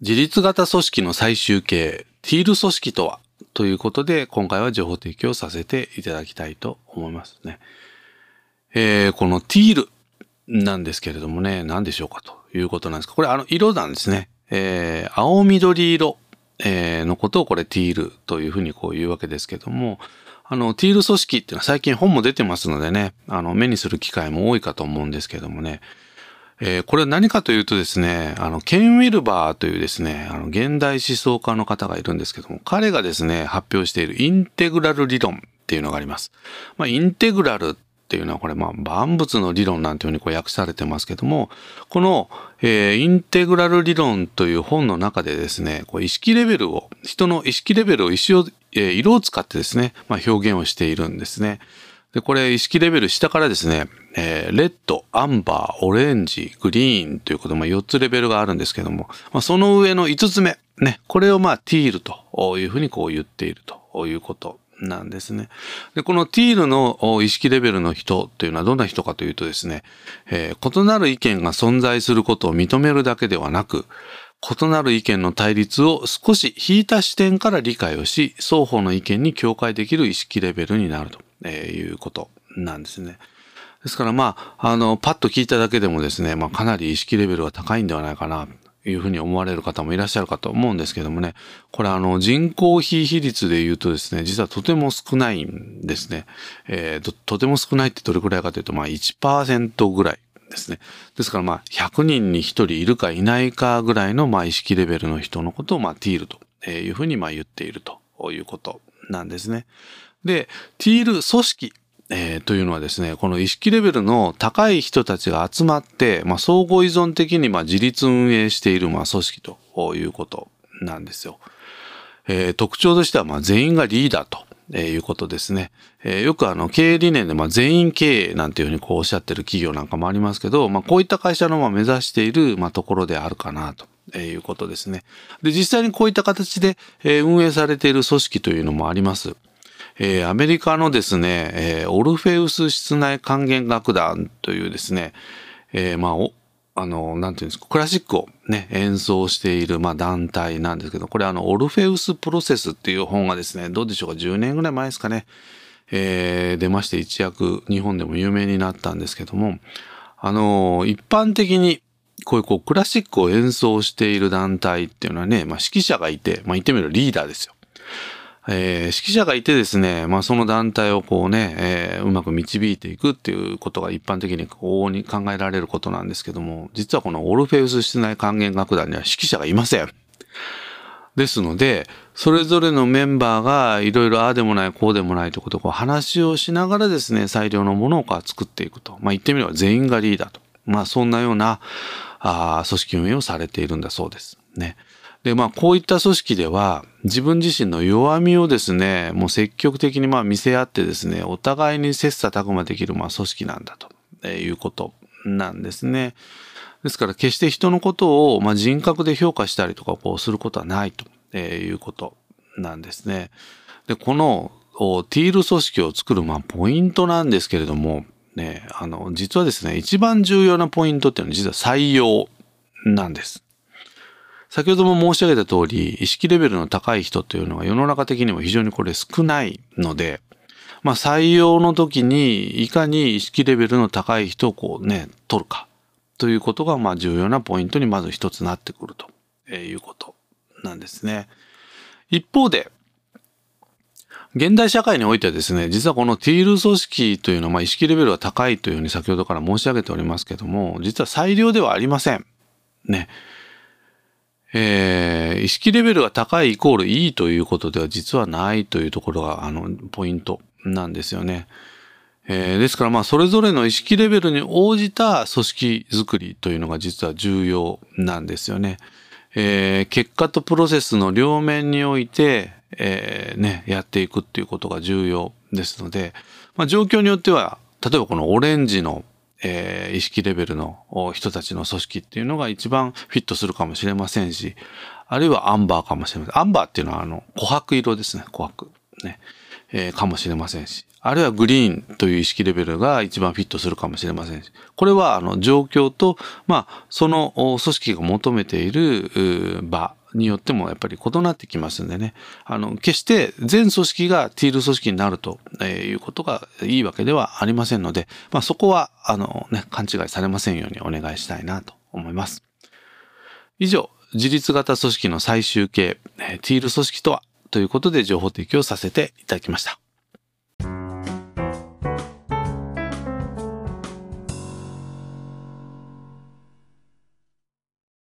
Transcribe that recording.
自立型組織の最終形、ティール組織とは？ということで、今回は情報提供させていただきたいと思いますね。えー、このティールなんですけれどもね、何でしょうかということなんですか。これあの色なんですね。えー、青緑色、えー、のことをこれティールというふうにこう言うわけですけども、あの、ティール組織っていうのは最近本も出てますのでね、あの、目にする機会も多いかと思うんですけどもね、えー、これは何かというとですね、あの、ケン・ウィルバーというですね、あの、現代思想家の方がいるんですけども、彼がですね、発表しているインテグラル理論っていうのがあります。まあ、インテグラルっていうのはこれ、まあ、万物の理論なんていうふうにこう訳されてますけども、この、えー、インテグラル理論という本の中でですね、こう意識レベルを、人の意識レベルを石を、えー、色を使ってですね、まあ、表現をしているんですね。で、これ意識レベル下からですね、えー、レッド、アンバー、オレンジ、グリーンということで、まあ、4つレベルがあるんですけども、まあ、その上の5つ目、ね、これをまあ、ティールというふうにこう言っているということなんですね。で、このティールの意識レベルの人というのはどんな人かというとですね、えー、異なる意見が存在することを認めるだけではなく、異なる意見の対立を少し引いた視点から理解をし、双方の意見に境界できる意識レベルになるということなんですね。ですからまあ、あの、パッと聞いただけでもですね、まあかなり意識レベルは高いんではないかな、というふうに思われる方もいらっしゃるかと思うんですけどもね、これあの、人口比比率で言うとですね、実はとても少ないんですね。えー、と、とても少ないってどれくらいかというと、まあ1%ぐらいですね。ですからまあ、100人に1人いるかいないかぐらいのまあ意識レベルの人のことをまあティールというふうにまあ言っているということなんですね。で、ティール組織えー、というのはですね、この意識レベルの高い人たちが集まって、まあ、相互依存的にまあ自立運営しているまあ組織ということなんですよ。えー、特徴としてはまあ全員がリーダーと。え、いうことですね。えー、よくあの経営理念でまあ全員経営なんていうふうにこうおっしゃってる企業なんかもありますけど、まあこういった会社のまあ目指しているまあところであるかなということですね。で、実際にこういった形でえ運営されている組織というのもあります。えー、アメリカのですね、えー、オルフェウス室内管弦楽団というですね、えー、まあ、あの、なんていうんですか、クラシックをね、演奏している、まあ、団体なんですけど、これあの、オルフェウスプロセスっていう本がですね、どうでしょうか、10年ぐらい前ですかね、えー、出まして一躍日本でも有名になったんですけども、あの、一般的にこういうこうクラシックを演奏している団体っていうのはね、まあ指揮者がいて、まあ言ってみるリーダーですよ。えー、指揮者がいてですね、まあその団体をこうね、えー、うまく導いていくっていうことが一般的に往々に考えられることなんですけども、実はこのオルフェウス室内管弦楽団には指揮者がいません。ですので、それぞれのメンバーがいろいろああでもない、こうでもないということをこう話をしながらですね、最良のものを作っていくと。まあ言ってみれば全員がリーダーと。まあそんなような、ああ組織運営をされているんだそうです。ね。で、まあ、こういった組織では、自分自身の弱みをですね、もう積極的にまあ見せ合ってですね、お互いに切磋琢磨できるまあ組織なんだということなんですね。ですから決して人のことをまあ人格で評価したりとかこうすることはないということなんですね。で、このティール組織を作るまあポイントなんですけれども、ね、あの、実はですね、一番重要なポイントっていうのは実は採用なんです。先ほども申し上げた通り、意識レベルの高い人というのが世の中的にも非常にこれ少ないので、まあ採用の時にいかに意識レベルの高い人をこうね、取るかということがまあ重要なポイントにまず一つなってくるということなんですね。一方で、現代社会においてはですね、実はこのティール組織というのは、まあ、意識レベルが高いというふうに先ほどから申し上げておりますけども、実は裁量ではありません。ね。えー、意識レベルが高いイコールいいということでは実はないというところが、あの、ポイントなんですよね。えー、ですからまあそれぞれの意識レベルに応じた組織づくりというのが実は重要なんですよね。えー、結果とプロセスの両面において、えー、ね、やっていくっていうことが重要ですので、まあ状況によっては、例えばこのオレンジのえー、意識レベルの人たちの組織っていうのが一番フィットするかもしれませんし、あるいはアンバーかもしれません。アンバーっていうのはあの、琥珀色ですね、琥珀。ね。えー、かもしれませんし。あるいはグリーンという意識レベルが一番フィットするかもしれませんし、これはあの状況と、まあ、その組織が求めている場によってもやっぱり異なってきますんでね、あの、決して全組織がティール組織になるということがいいわけではありませんので、まあそこは、あのね、勘違いされませんようにお願いしたいなと思います。以上、自立型組織の最終形、ティール組織とは？ということで情報提供させていただきました。